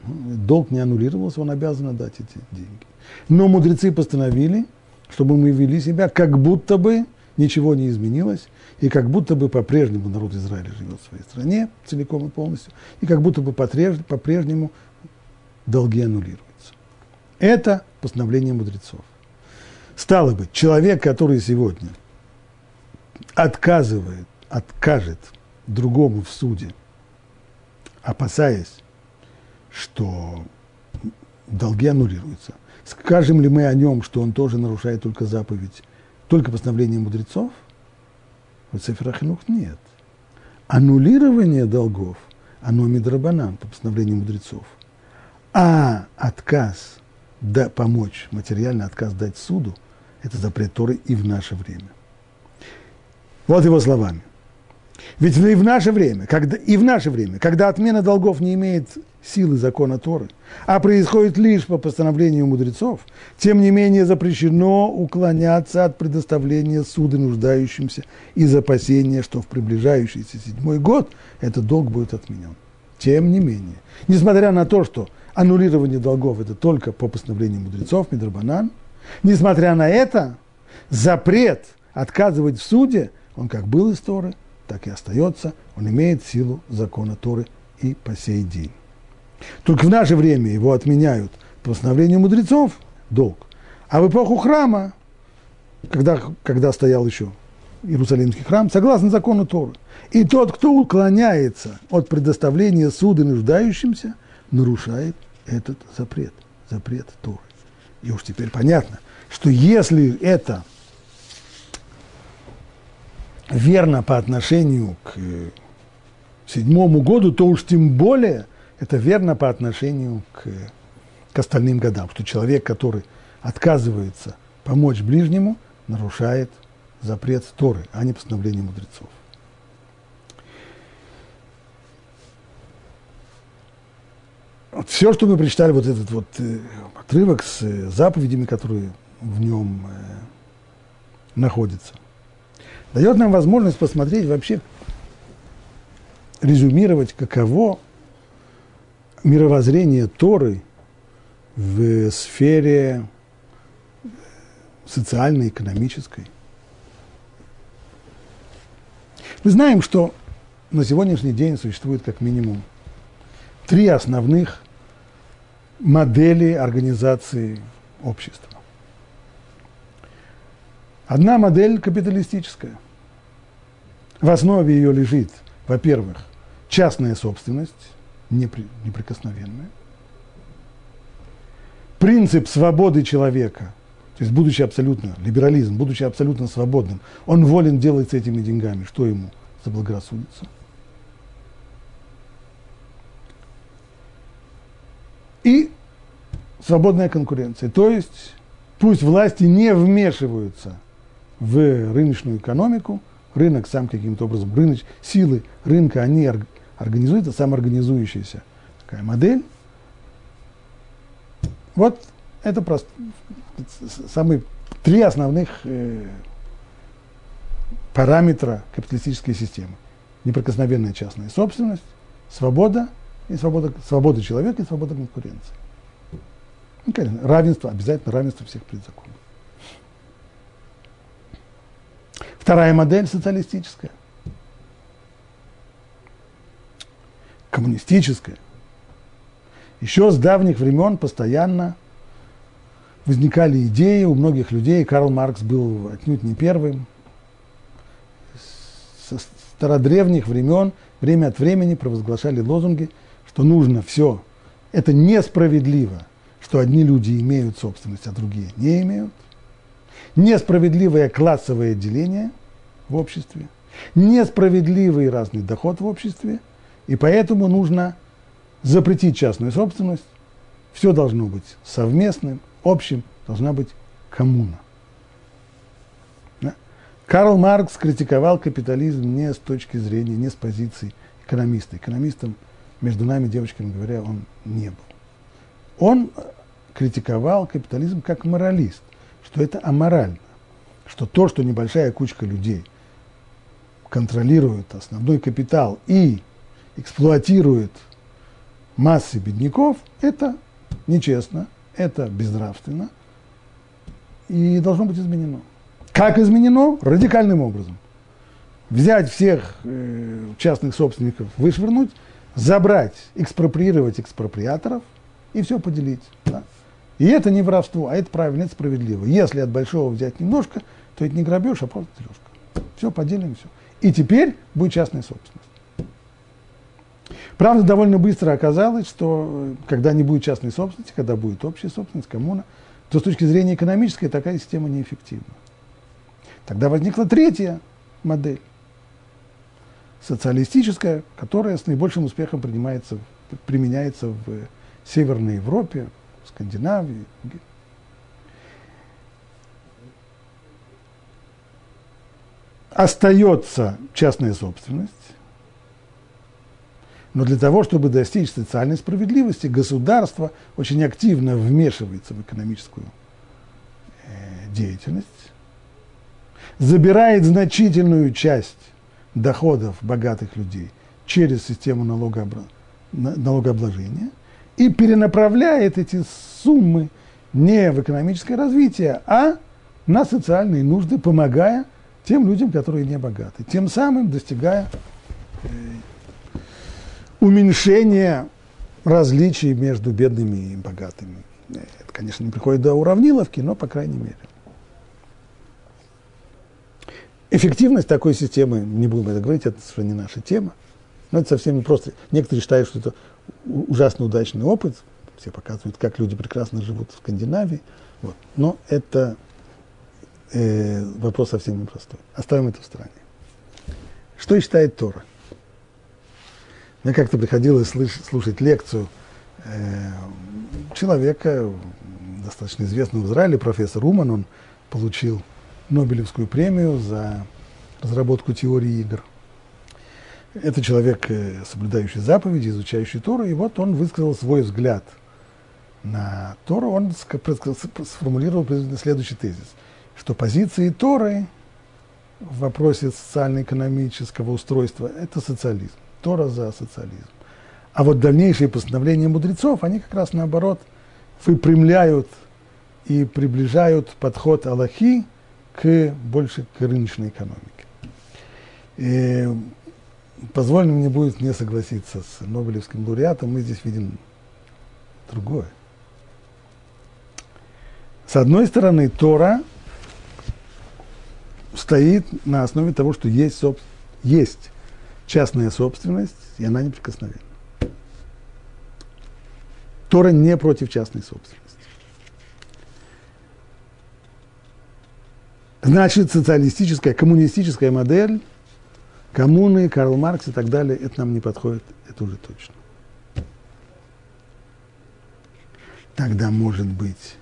долг не аннулировался, он обязан отдать эти деньги. Но мудрецы постановили, чтобы мы вели себя, как будто бы ничего не изменилось, и как будто бы по-прежнему народ Израиля живет в своей стране целиком и полностью, и как будто бы по-прежнему долги аннулируются. Это постановление мудрецов. Стало быть, человек, который сегодня отказывает, откажет другому в суде, опасаясь, что долги аннулируются, скажем ли мы о нем, что он тоже нарушает только заповедь, только постановление мудрецов? В Цифрахинух нет. Аннулирование долгов, оно медрабанан по постановлению мудрецов. А отказ да, помочь, материальный отказ дать суду – это запрет Торы и в наше время. Вот его словами. Ведь и в наше время, когда, и в наше время, когда отмена долгов не имеет силы закона Торы, а происходит лишь по постановлению мудрецов, тем не менее запрещено уклоняться от предоставления суда нуждающимся из опасения, что в приближающийся седьмой год этот долг будет отменен. Тем не менее, несмотря на то, что аннулирование долгов – это только по постановлению мудрецов, Мидрабанан, Несмотря на это, запрет отказывать в суде, он как был из Торы, так и остается, он имеет силу закона Торы и по сей день. Только в наше время его отменяют по постановлению мудрецов долг. А в эпоху храма, когда, когда стоял еще Иерусалимский храм, согласно закону Торы. И тот, кто уклоняется от предоставления суда нуждающимся, нарушает этот запрет, запрет Торы. И уж теперь понятно, что если это верно по отношению к седьмому году, то уж тем более это верно по отношению к, к остальным годам, что человек, который отказывается помочь ближнему, нарушает запрет Торы, а не постановление мудрецов. Вот все, что мы прочитали, вот этот вот э, отрывок с э, заповедями, которые в нем э, находится. Дает нам возможность посмотреть вообще, резюмировать, каково мировоззрение Торы в сфере социальной, экономической. Мы знаем, что на сегодняшний день существует как минимум три основных модели организации общества. Одна модель капиталистическая. В основе ее лежит, во-первых, частная собственность, неприкосновенная. Принцип свободы человека, то есть будучи абсолютно, либерализм, будучи абсолютно свободным, он волен делать с этими деньгами, что ему заблагорассудится. И свободная конкуренция. То есть пусть власти не вмешиваются в рыночную экономику, рынок сам каким-то образом, рыноч, силы рынка, они организуются, самоорганизующаяся такая модель. Вот это просто самые три основных э, параметра капиталистической системы. Неприкосновенная частная собственность, свобода и свобода, свобода человека и свобода конкуренции. Ну, конечно, равенство, обязательно равенство всех перед законом. Вторая модель социалистическая. Коммунистическая. Еще с давних времен постоянно возникали идеи у многих людей. Карл Маркс был отнюдь не первым. Со стародревних времен время от времени провозглашали лозунги, что нужно все. Это несправедливо, что одни люди имеют собственность, а другие не имеют. Несправедливое классовое деление в обществе. Несправедливый разный доход в обществе. И поэтому нужно запретить частную собственность. Все должно быть совместным, общим, должна быть коммуна. Карл Маркс критиковал капитализм не с точки зрения, не с позиции экономиста. Экономистом, между нами, девочками говоря, он не был. Он критиковал капитализм как моралист, что это аморально, что то, что небольшая кучка людей контролирует основной капитал и эксплуатирует массы бедняков, это нечестно, это безнравственно и должно быть изменено. Как изменено? Радикальным образом. Взять всех э, частных собственников, вышвырнуть, забрать, экспроприировать экспроприаторов и все поделить. Да? И это не воровство, а это правильно, это справедливо. Если от большого взять немножко, то это не грабеж, а просто дележка. Все, поделим, все. И теперь будет частная собственность. Правда, довольно быстро оказалось, что э, когда не будет частной собственности, когда будет общая собственность, коммуна, то с точки зрения экономической такая система неэффективна. Тогда возникла третья модель, социалистическая, которая с наибольшим успехом принимается, применяется в Северной Европе, в Скандинавии. Остается частная собственность, но для того, чтобы достичь социальной справедливости, государство очень активно вмешивается в экономическую э, деятельность, забирает значительную часть доходов богатых людей через систему налогообложения и перенаправляет эти суммы не в экономическое развитие, а на социальные нужды, помогая тем людям, которые не богаты, тем самым достигая э, уменьшение различий между бедными и богатыми. Это, конечно, не приходит до уравниловки, но по крайней мере. Эффективность такой системы, не будем это говорить, это совершенно не наша тема. Но это совсем не просто. Некоторые считают, что это ужасно удачный опыт. Все показывают, как люди прекрасно живут в Скандинавии. Вот. Но это э, вопрос совсем непростой. Оставим это в стороне. Что считает Тора? Мне как-то приходилось слышать, слушать лекцию э, человека, достаточно известного в Израиле, профессор Уман, он получил Нобелевскую премию за разработку теории игр. Это человек, э, соблюдающий заповеди, изучающий Тору, и вот он высказал свой взгляд на Тору, он сформулировал следующий тезис, что позиции Торы в вопросе социально-экономического устройства – это социализм. Тора за социализм. А вот дальнейшие постановления мудрецов, они как раз наоборот выпрямляют и приближают подход Аллахи к больше к рыночной экономике. И позволено мне будет не согласиться с Нобелевским лауреатом, мы здесь видим другое. С одной стороны, Тора стоит на основе того, что есть, соб... есть частная собственность, и она неприкосновенна. Тора не против частной собственности. Значит, социалистическая, коммунистическая модель, коммуны, Карл Маркс и так далее, это нам не подходит, это уже точно. Тогда может быть,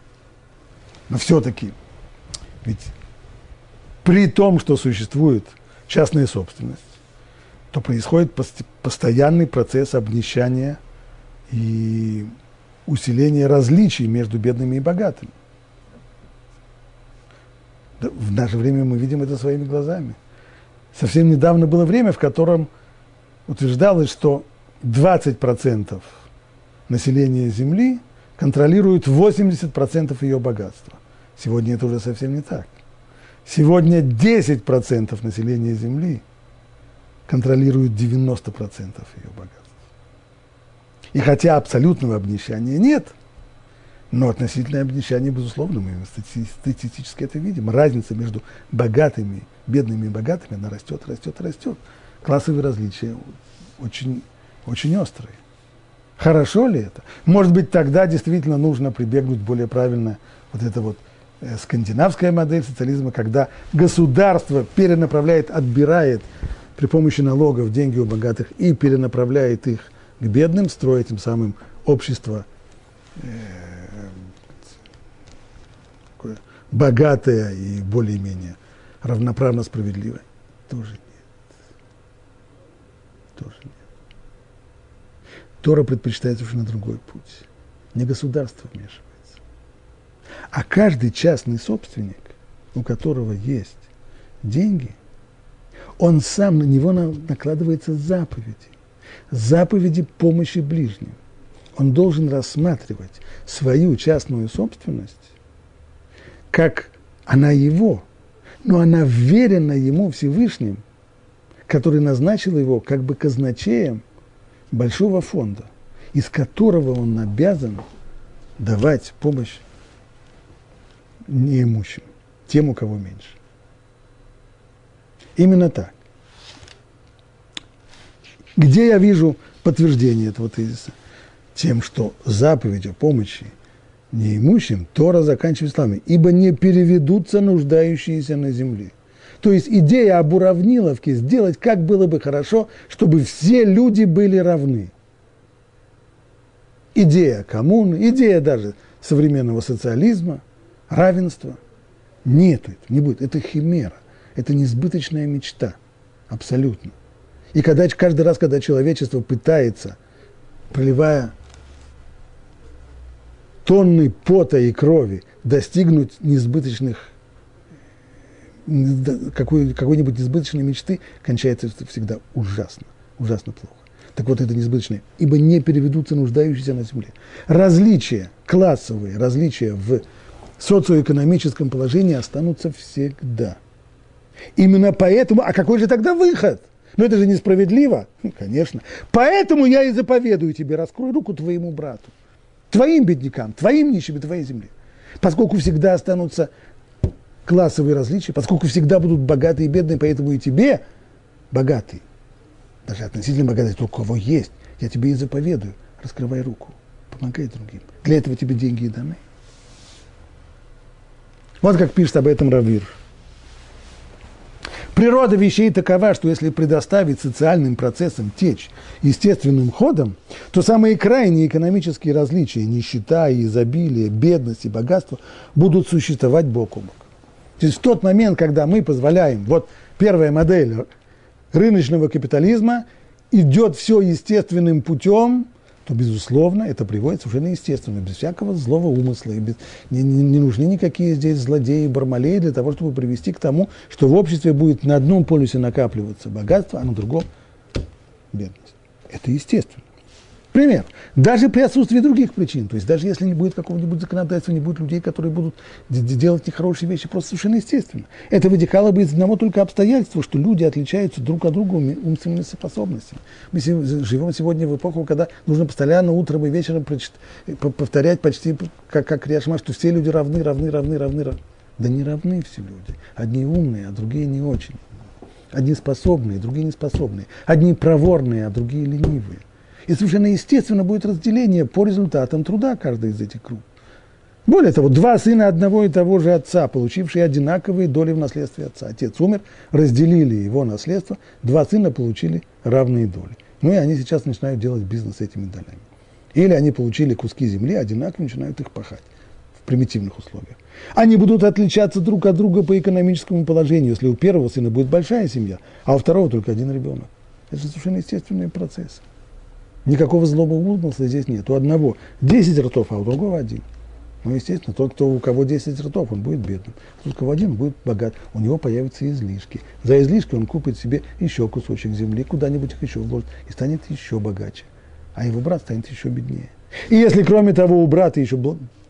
но все-таки, ведь при том, что существует частная собственность, то происходит постоянный процесс обнищания и усиления различий между бедными и богатыми. В наше время мы видим это своими глазами. Совсем недавно было время, в котором утверждалось, что 20% населения Земли контролирует 80% ее богатства. Сегодня это уже совсем не так. Сегодня 10% населения Земли контролирует 90% ее богатства. И хотя абсолютного обнищания нет, но относительное обнищание, безусловно, мы статистически это видим. Разница между богатыми, бедными и богатыми, она растет, растет, растет. Классовые различия очень, очень острые. Хорошо ли это? Может быть, тогда действительно нужно прибегнуть более правильно вот это вот э, скандинавская модель социализма, когда государство перенаправляет, отбирает при помощи налогов деньги у богатых и перенаправляет их к бедным, строя тем самым общество э, богатое и более-менее равноправно справедливое. Тоже нет. Тоже нет. Тора предпочитает совершенно другой путь. Не государство вмешивается. А каждый частный собственник, у которого есть деньги, он сам на него накладывается заповеди. Заповеди помощи ближним. Он должен рассматривать свою частную собственность, как она его, но она верена ему Всевышним, который назначил его как бы казначеем большого фонда, из которого он обязан давать помощь неимущим, тем, у кого меньше. Именно так. Где я вижу подтверждение этого тезиса? Тем, что заповедь о помощи неимущим Тора заканчивает словами, ибо не переведутся нуждающиеся на земле. То есть идея об уравниловке сделать, как было бы хорошо, чтобы все люди были равны. Идея коммуны, идея даже современного социализма, равенства. Нет, это не будет. Это химера, это несбыточная мечта. Абсолютно. И когда, каждый раз, когда человечество пытается, проливая тонны пота и крови, достигнуть несбыточных какой, какой-нибудь несбыточной мечты кончается всегда ужасно, ужасно плохо. Так вот, это несбыточное. Ибо не переведутся нуждающиеся на земле. Различия, классовые различия в социоэкономическом положении останутся всегда. Именно поэтому, а какой же тогда выход? Ну это же несправедливо. Ну, конечно. Поэтому я и заповедую тебе, раскрой руку твоему брату, твоим беднякам, твоим нищим и твоей земле. Поскольку всегда останутся классовые различия, поскольку всегда будут богатые и бедные, поэтому и тебе богатый, даже относительно богатый, только у кого есть, я тебе и заповедую, раскрывай руку, помогай другим. Для этого тебе деньги и даны. Вот как пишет об этом Равир. Природа вещей такова, что если предоставить социальным процессам течь естественным ходом, то самые крайние экономические различия, нищета и изобилие, бедность и богатство будут существовать бок о бок. То есть в тот момент, когда мы позволяем, вот первая модель рыночного капитализма, идет все естественным путем, то, безусловно, это приводит совершенно естественно, без всякого злого умысла. И без, не, не, не нужны никакие здесь злодеи, бармалеи для того, чтобы привести к тому, что в обществе будет на одном полюсе накапливаться богатство, а на другом – бедность. Это естественно. Пример. Даже при отсутствии других причин, то есть даже если не будет какого-нибудь законодательства, не будет людей, которые будут делать нехорошие вещи, просто совершенно естественно. Это вытекало бы из одного только обстоятельства, что люди отличаются друг от друга умственными способностями. Мы живем сегодня в эпоху, когда нужно постоянно утром и вечером повторять почти как, как Риашма, что все люди равны, равны, равны, равны, равны. Да не равны все люди. Одни умные, а другие не очень. Одни способные, другие не способные. Одни проворные, а другие ленивые. И совершенно естественно будет разделение по результатам труда каждой из этих групп. Более того, два сына одного и того же отца, получившие одинаковые доли в наследстве отца. Отец умер, разделили его наследство, два сына получили равные доли. Ну и они сейчас начинают делать бизнес этими долями. Или они получили куски земли, одинаково начинают их пахать в примитивных условиях. Они будут отличаться друг от друга по экономическому положению, если у первого сына будет большая семья, а у второго только один ребенок. Это совершенно естественные процессы. Никакого злого умысла здесь нет. У одного 10 ртов, а у другого один. Ну, естественно, тот, кто, у кого 10 ртов, он будет бедным. Тот, у кого один, будет богат. У него появятся излишки. За излишки он купит себе еще кусочек земли, куда-нибудь их еще вложит и станет еще богаче. А его брат станет еще беднее. И если, кроме того, у брата еще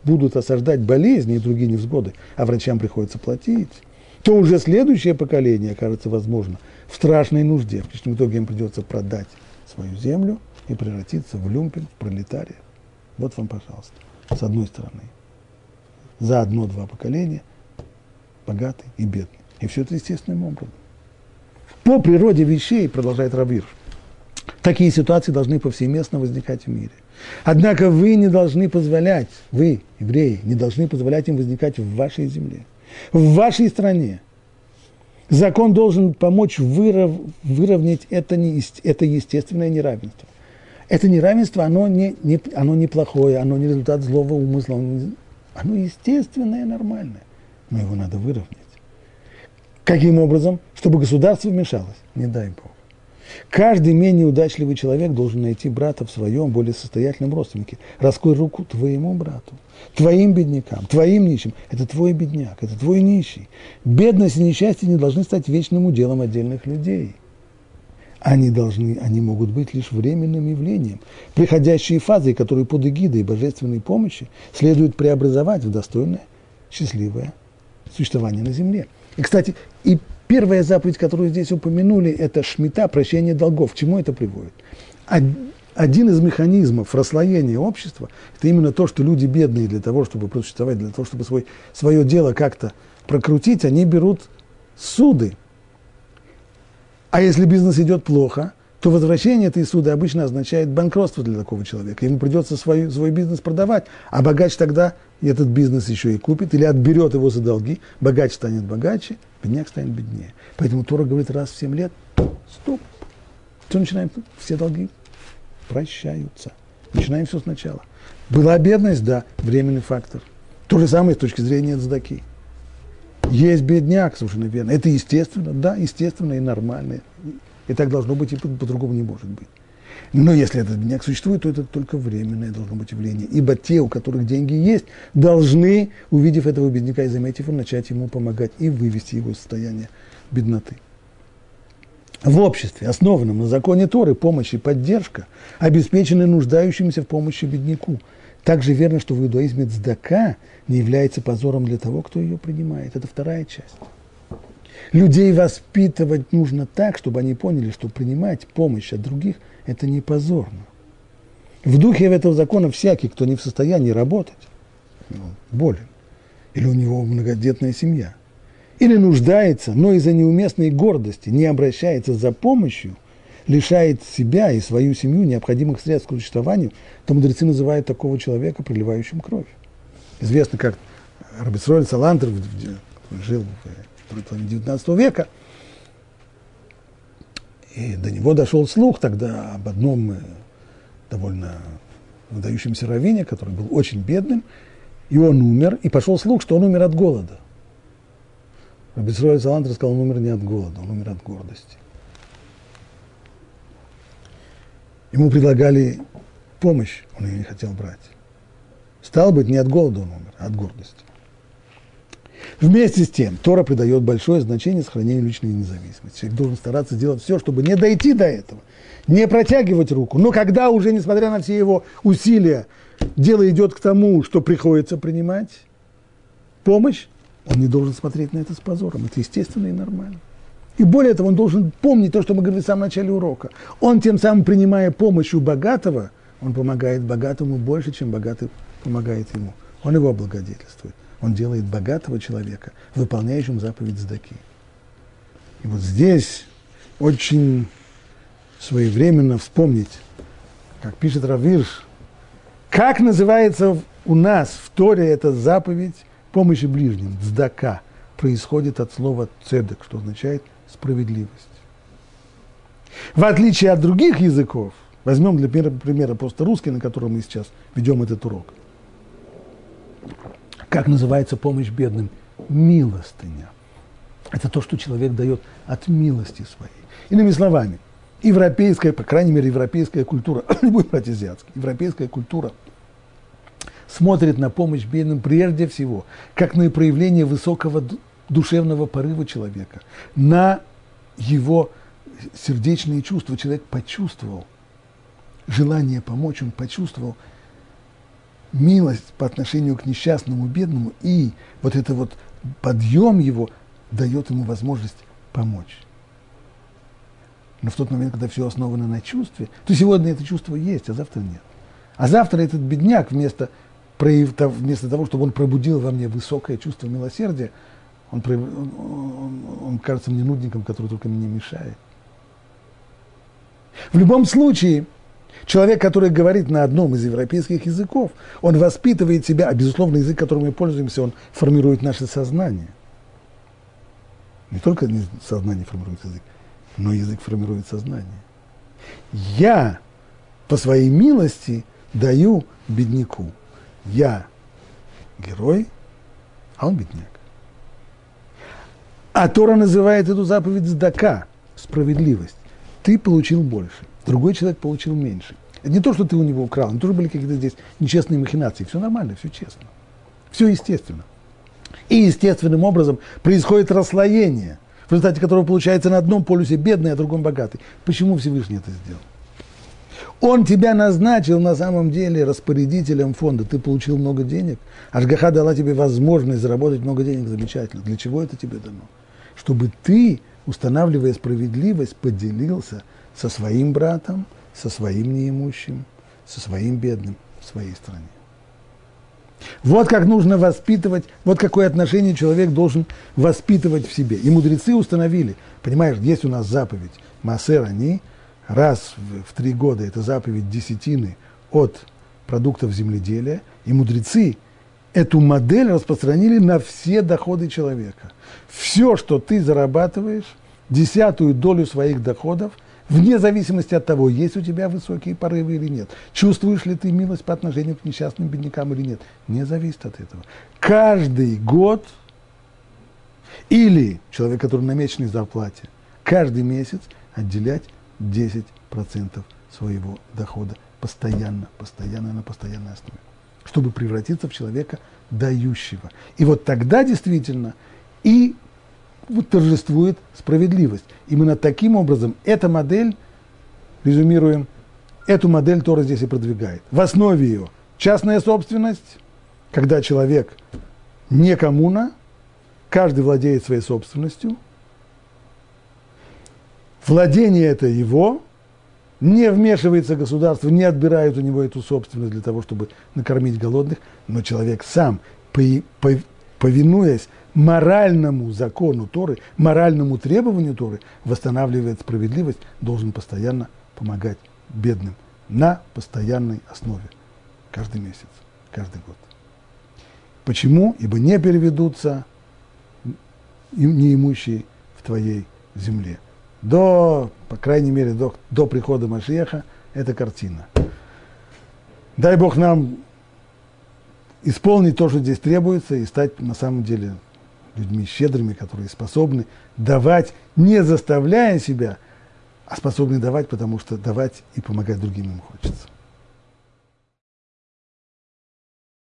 будут осаждать болезни и другие невзгоды, а врачам приходится платить, то уже следующее поколение окажется, возможно, в страшной нужде. В конечном итоге им придется продать свою землю – и превратиться в люмпин, в пролетария. Вот вам, пожалуйста, с одной стороны. За одно-два поколения богатый и бедный. И все это естественным образом. По природе вещей, продолжает Рабир, такие ситуации должны повсеместно возникать в мире. Однако вы не должны позволять, вы, евреи, не должны позволять им возникать в вашей земле, в вашей стране. Закон должен помочь вырав, выровнять это, не, это естественное неравенство. Это неравенство, оно не, не, оно не плохое, оно не результат злого умысла, оно, оно естественное, нормальное, но его надо выровнять. Каким образом? Чтобы государство вмешалось, не дай Бог. Каждый менее удачливый человек должен найти брата в своем более состоятельном родственнике. Раскрой руку твоему брату, твоим беднякам, твоим нищим. Это твой бедняк, это твой нищий. Бедность и несчастье не должны стать вечным уделом отдельных людей – они, должны, они могут быть лишь временным явлением. Приходящие фазы, которые под эгидой божественной помощи следует преобразовать в достойное, счастливое существование на земле. И, кстати, и первая заповедь, которую здесь упомянули, это шмита, прощение долгов. К чему это приводит? Один из механизмов расслоения общества – это именно то, что люди бедные для того, чтобы просуществовать, для того, чтобы свой, свое дело как-то прокрутить, они берут суды – а если бизнес идет плохо, то возвращение этой суды обычно означает банкротство для такого человека. Ему придется свой, свой бизнес продавать, а богач тогда этот бизнес еще и купит или отберет его за долги. Богач станет богаче, бедняк станет беднее. Поэтому Тора говорит раз в 7 лет, стоп. Что начинаем? Все долги прощаются. Начинаем все сначала. Была бедность, да, временный фактор. То же самое с точки зрения цдаки. Есть бедняк, совершенно верно. Это естественно, да, естественно и нормально. И так должно быть, и по-другому не может быть. Но если этот бедняк существует, то это только временное должно быть явление. Ибо те, у которых деньги есть, должны, увидев этого бедняка и заметив его, начать ему помогать и вывести его из состояния бедноты. В обществе, основанном на законе Торы, помощь и поддержка обеспечены нуждающимся в помощи бедняку – также верно, что в иудаизме цдака не является позором для того, кто ее принимает. Это вторая часть. Людей воспитывать нужно так, чтобы они поняли, что принимать помощь от других – это не позорно. В духе этого закона всякий, кто не в состоянии работать, ну, болен, или у него многодетная семья, или нуждается, но из-за неуместной гордости не обращается за помощью – лишает себя и свою семью необходимых средств к существованию, то мудрецы называют такого человека проливающим кровь. Известно, как Рабицроль Салантер жил в второй половине 19 века, и до него дошел слух тогда об одном э, довольно выдающемся раввине, который был очень бедным, и он умер, и пошел слух, что он умер от голода. Рабицроль Салантер сказал, он умер не от голода, он умер от гордости. Ему предлагали помощь он ее не хотел брать. Стало быть, не от голода он умер, а от гордости. Вместе с тем, Тора придает большое значение сохранению личной независимости. Человек должен стараться сделать все, чтобы не дойти до этого, не протягивать руку. Но когда уже, несмотря на все его усилия, дело идет к тому, что приходится принимать помощь, он не должен смотреть на это с позором. Это естественно и нормально. И более того, он должен помнить то, что мы говорили в самом начале урока. Он тем самым, принимая помощь у богатого, он помогает богатому больше, чем богатый помогает ему. Он его облагодетельствует. Он делает богатого человека, выполняющим заповедь Здаки. И вот здесь очень своевременно вспомнить, как пишет Равирш, как называется у нас в Торе эта заповедь помощи ближним, Здака, происходит от слова цедек, что означает справедливость. В отличие от других языков, возьмем для примера просто русский, на котором мы сейчас ведем этот урок – как называется помощь бедным? Милостыня. Это то, что человек дает от милости своей. Иными словами, европейская, по крайней мере, европейская культура, не будем брать азиатский, европейская культура смотрит на помощь бедным прежде всего, как на проявление высокого душевного порыва человека, на его сердечные чувства. Человек почувствовал желание помочь, он почувствовал милость по отношению к несчастному, бедному, и вот это вот подъем его дает ему возможность помочь. Но в тот момент, когда все основано на чувстве, то сегодня это чувство есть, а завтра нет. А завтра этот бедняк вместо, вместо того, чтобы он пробудил во мне высокое чувство милосердия, он, он, он, он кажется мне нудником, который только мне мешает. В любом случае, Человек, который говорит на одном из европейских языков, он воспитывает себя, а безусловно язык, которым мы пользуемся, он формирует наше сознание. Не только сознание формирует язык, но язык формирует сознание. Я по своей милости даю бедняку. Я герой, а он бедняк. А Тора называет эту заповедь сдака, справедливость. Ты получил больше другой человек получил меньше. Это не то, что ты у него украл, не тоже были какие-то здесь нечестные махинации. Все нормально, все честно. Все естественно. И естественным образом происходит расслоение, в результате которого получается на одном полюсе бедный, а другом богатый. Почему Всевышний это сделал? Он тебя назначил на самом деле распорядителем фонда. Ты получил много денег. Ашгаха дала тебе возможность заработать много денег. Замечательно. Для чего это тебе дано? Чтобы ты, устанавливая справедливость, поделился – со своим братом, со своим неимущим, со своим бедным в своей стране. Вот как нужно воспитывать, вот какое отношение человек должен воспитывать в себе. И мудрецы установили, понимаешь, есть у нас заповедь Массер, они раз в, в три года, это заповедь десятины от продуктов земледелия, и мудрецы эту модель распространили на все доходы человека. Все, что ты зарабатываешь, десятую долю своих доходов – вне зависимости от того, есть у тебя высокие порывы или нет, чувствуешь ли ты милость по отношению к несчастным беднякам или нет, не зависит от этого. Каждый год или человек, который на месячной зарплате, каждый месяц отделять 10% своего дохода постоянно, постоянно, на постоянной основе, чтобы превратиться в человека дающего. И вот тогда действительно и торжествует справедливость. Именно таким образом эта модель, резюмируем, эту модель Тора здесь и продвигает. В основе ее частная собственность, когда человек не коммуна, каждый владеет своей собственностью, владение это его, не вмешивается государство, не отбирает у него эту собственность для того, чтобы накормить голодных, но человек сам, повинуясь моральному закону Торы, моральному требованию Торы, восстанавливает справедливость, должен постоянно помогать бедным на постоянной основе. Каждый месяц, каждый год. Почему? Ибо не переведутся неимущие в твоей земле. До, по крайней мере, до, до прихода Машеха эта картина. Дай Бог нам исполнить то, что здесь требуется, и стать на самом деле людьми щедрыми, которые способны давать, не заставляя себя, а способны давать, потому что давать и помогать другим им хочется.